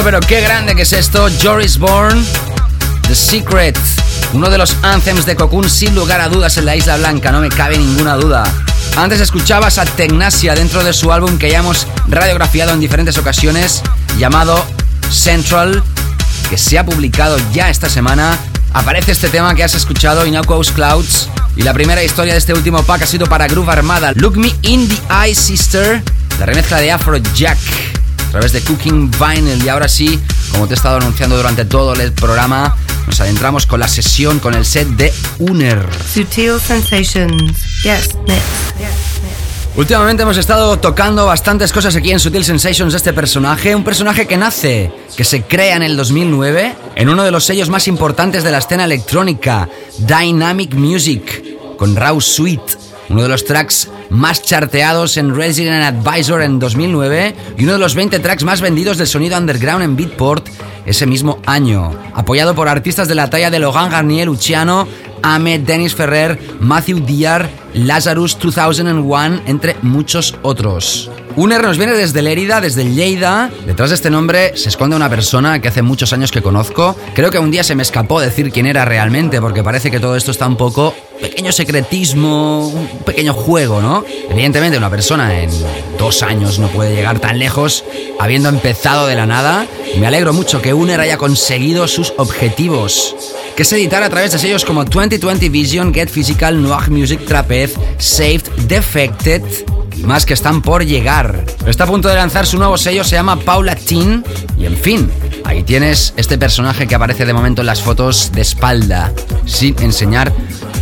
Bueno, pero qué grande que es esto. Joris Bourne, The Secret. Uno de los anthems de Cocoon sin lugar a dudas en la Isla Blanca, no me cabe ninguna duda. Antes escuchabas a Tecnasia dentro de su álbum que ya hemos radiografiado en diferentes ocasiones, llamado Central, que se ha publicado ya esta semana. Aparece este tema que has escuchado, Innocuous Clouds, y la primera historia de este último pack ha sido para Groove Armada, Look Me in the Eye Sister, la remezcla de Afrojack a través de Cooking Vinyl. Y ahora sí, como te he estado anunciando durante todo el programa, nos adentramos con la sesión, con el set de Uner. Sutil Sensations. Yes, next. Últimamente hemos estado tocando bastantes cosas aquí en Sutil Sensations de este personaje, un personaje que nace, que se crea en el 2009 en uno de los sellos más importantes de la escena electrónica, Dynamic Music, con Raw Suite, uno de los tracks más charteados en Resident Advisor en 2009 y uno de los 20 tracks más vendidos del sonido underground en Beatport ese mismo año, apoyado por artistas de la talla de Logan Garnier, Luciano, Ahmed, Dennis Ferrer, Matthew Diar, Lazarus 2001, entre muchos otros. Uner nos viene desde Lérida, desde Lleida. Detrás de este nombre se esconde una persona que hace muchos años que conozco. Creo que un día se me escapó decir quién era realmente, porque parece que todo esto está un poco pequeño secretismo, un pequeño juego, ¿no? Evidentemente una persona en dos años no puede llegar tan lejos habiendo empezado de la nada. Me alegro mucho que Uner haya conseguido sus objetivos, que es editar a través de sellos como 2020 Vision, Get Physical, Noir Music, Trapez, Saved, Defected y más que están por llegar. Está a punto de lanzar su nuevo sello, se llama Paula Teen y en fin, ahí tienes este personaje que aparece de momento en las fotos de espalda, sin enseñar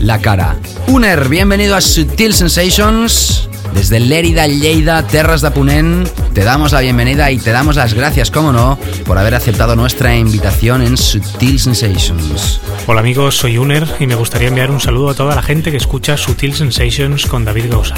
la cara. Uner, bienvenido a Sutil Sensations. Desde Lérida, Lleida, Terras de Ponent, te damos la bienvenida y te damos las gracias, como no, por haber aceptado nuestra invitación en Sutil Sensations. Hola amigos, soy Uner y me gustaría enviar un saludo a toda la gente que escucha Sutil Sensations con David Gausa.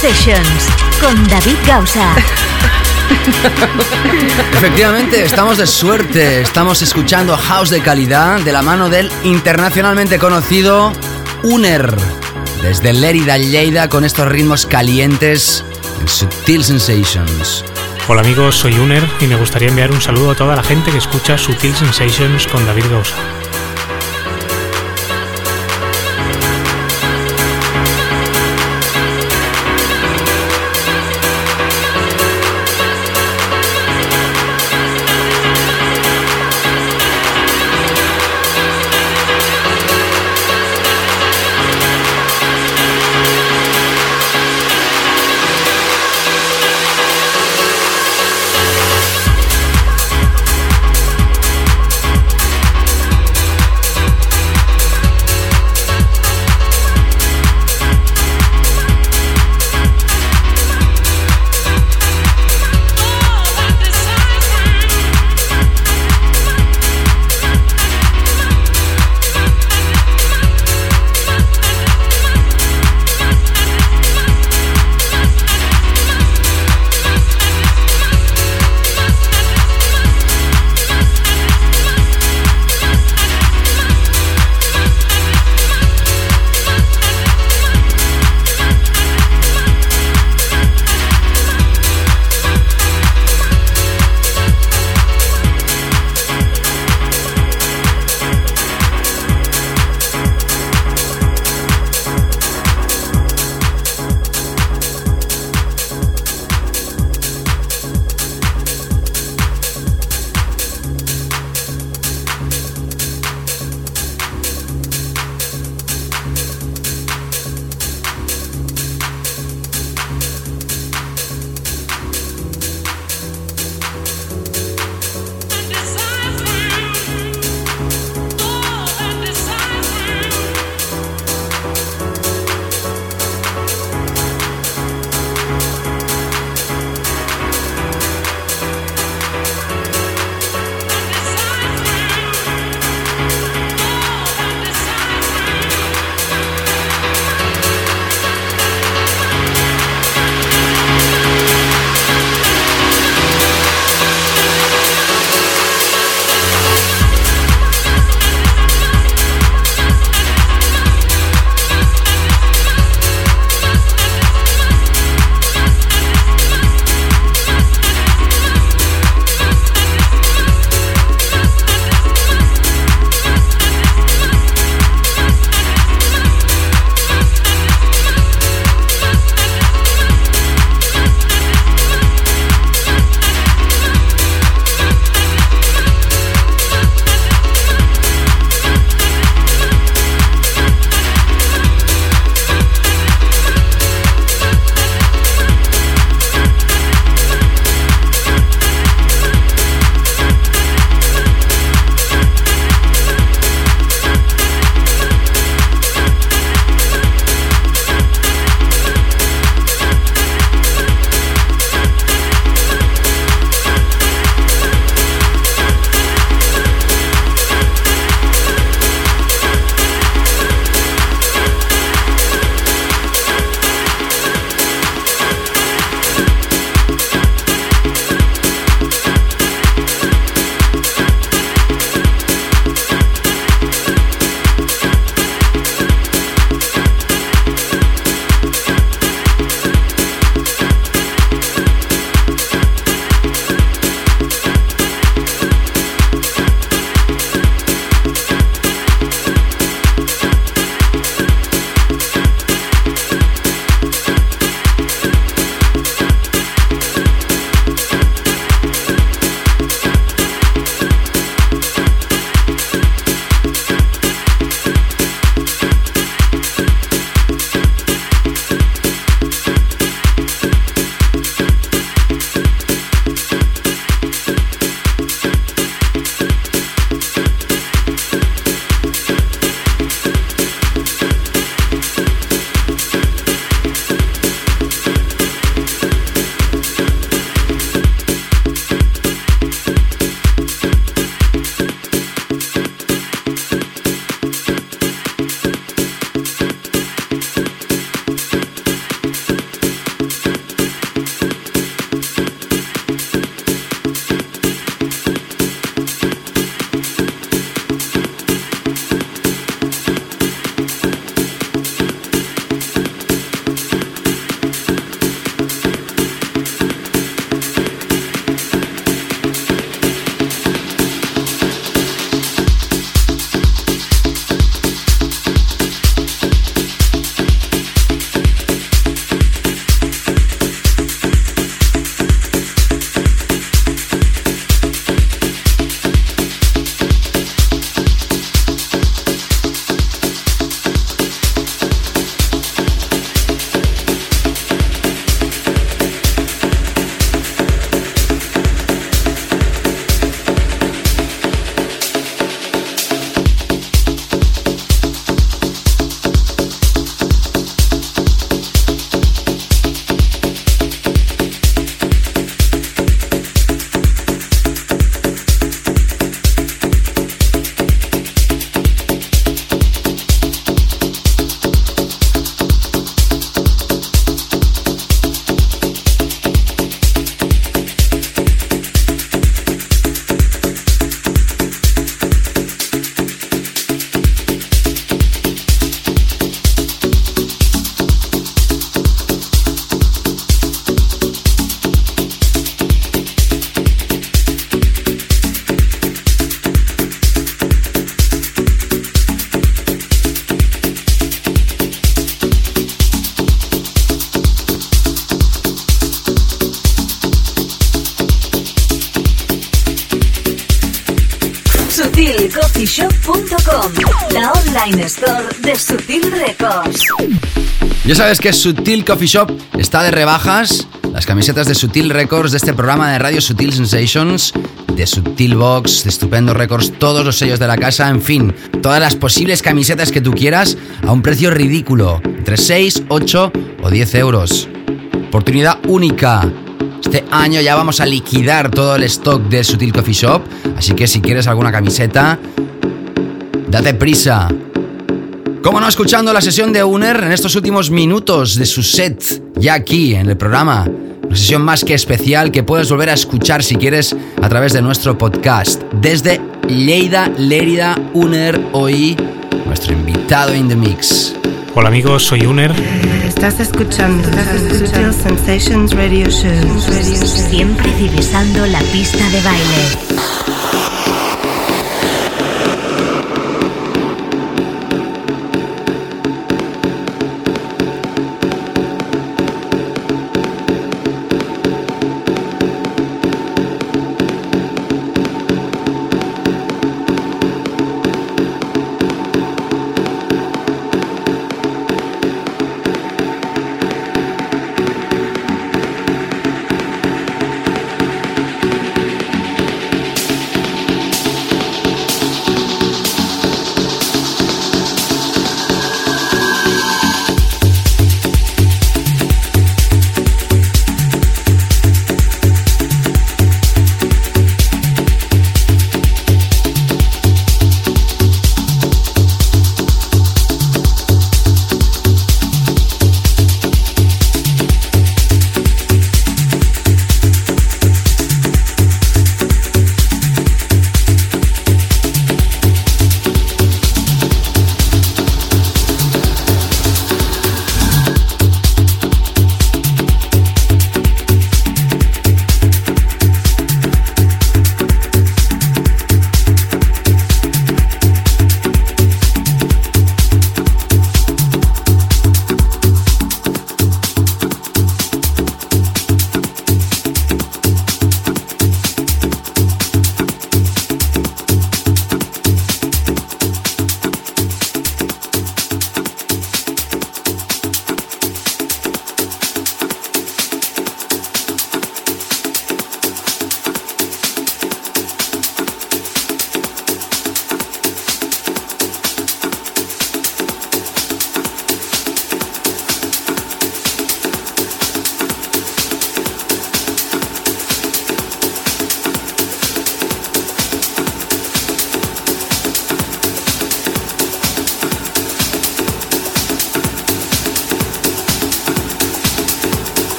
Sensations con David Gausa. Efectivamente, estamos de suerte. Estamos escuchando house de calidad de la mano del internacionalmente conocido Uner. Desde Lérida, Lleida, con estos ritmos calientes en Sutil Sensations. Hola amigos, soy Uner y me gustaría enviar un saludo a toda la gente que escucha Sutil Sensations con David Gausa. Online de Sutil Records. Ya sabes que Sutil Coffee Shop está de rebajas. Las camisetas de Sutil Records de este programa de radio Sutil Sensations, de Sutil Box, de Estupendo Records, todos los sellos de la casa, en fin, todas las posibles camisetas que tú quieras a un precio ridículo, entre 6, 8 o 10 euros. Oportunidad única. Este año ya vamos a liquidar todo el stock de Sutil Coffee Shop, así que si quieres alguna camiseta, date prisa. Como no, escuchando la sesión de Uner en estos últimos minutos de su set, ya aquí en el programa. Una sesión más que especial que puedes volver a escuchar si quieres a través de nuestro podcast. Desde Lleida, Lérida, Uner, hoy nuestro invitado in the mix. Hola amigos, soy Uner. Estás escuchando Sutil Sensations Radio Show. Siempre divisando la pista de baile.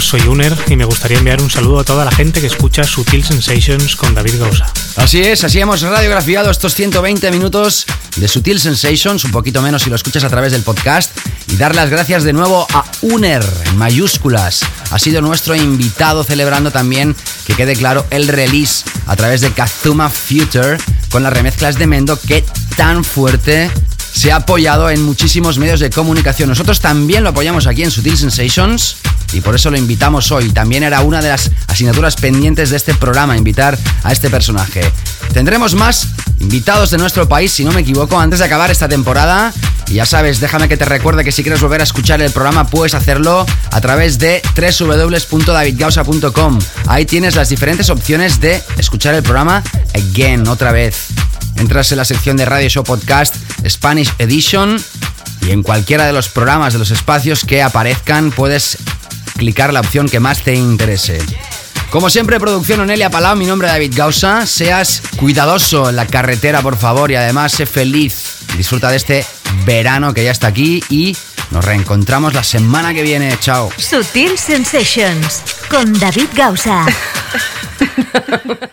Soy Uner y me gustaría enviar un saludo a toda la gente que escucha Sutil Sensations con David Gausa. Así es, así hemos radiografiado estos 120 minutos de Sutil Sensations, un poquito menos si lo escuchas a través del podcast, y dar las gracias de nuevo a Uner, en mayúsculas. Ha sido nuestro invitado celebrando también, que quede claro, el release a través de Kazuma Future con las remezclas de Mendo que tan fuerte se ha apoyado en muchísimos medios de comunicación. Nosotros también lo apoyamos aquí en Sutil Sensations y por eso lo invitamos hoy. También era una de las asignaturas pendientes de este programa, invitar a este personaje. Tendremos más invitados de nuestro país, si no me equivoco, antes de acabar esta temporada. Y ya sabes, déjame que te recuerde que si quieres volver a escuchar el programa puedes hacerlo a través de www.davidgausa.com. Ahí tienes las diferentes opciones de escuchar el programa again, otra vez. Entras en la sección de Radio Show Podcast Spanish Edition y en cualquiera de los programas de los espacios que aparezcan puedes clicar la opción que más te interese. Como siempre, producción Onelia Palau, mi nombre es David Gausa. Seas cuidadoso en la carretera, por favor, y además sé feliz. Disfruta de este verano que ya está aquí y nos reencontramos la semana que viene. Chao. Sutil Sensations con David Gausa.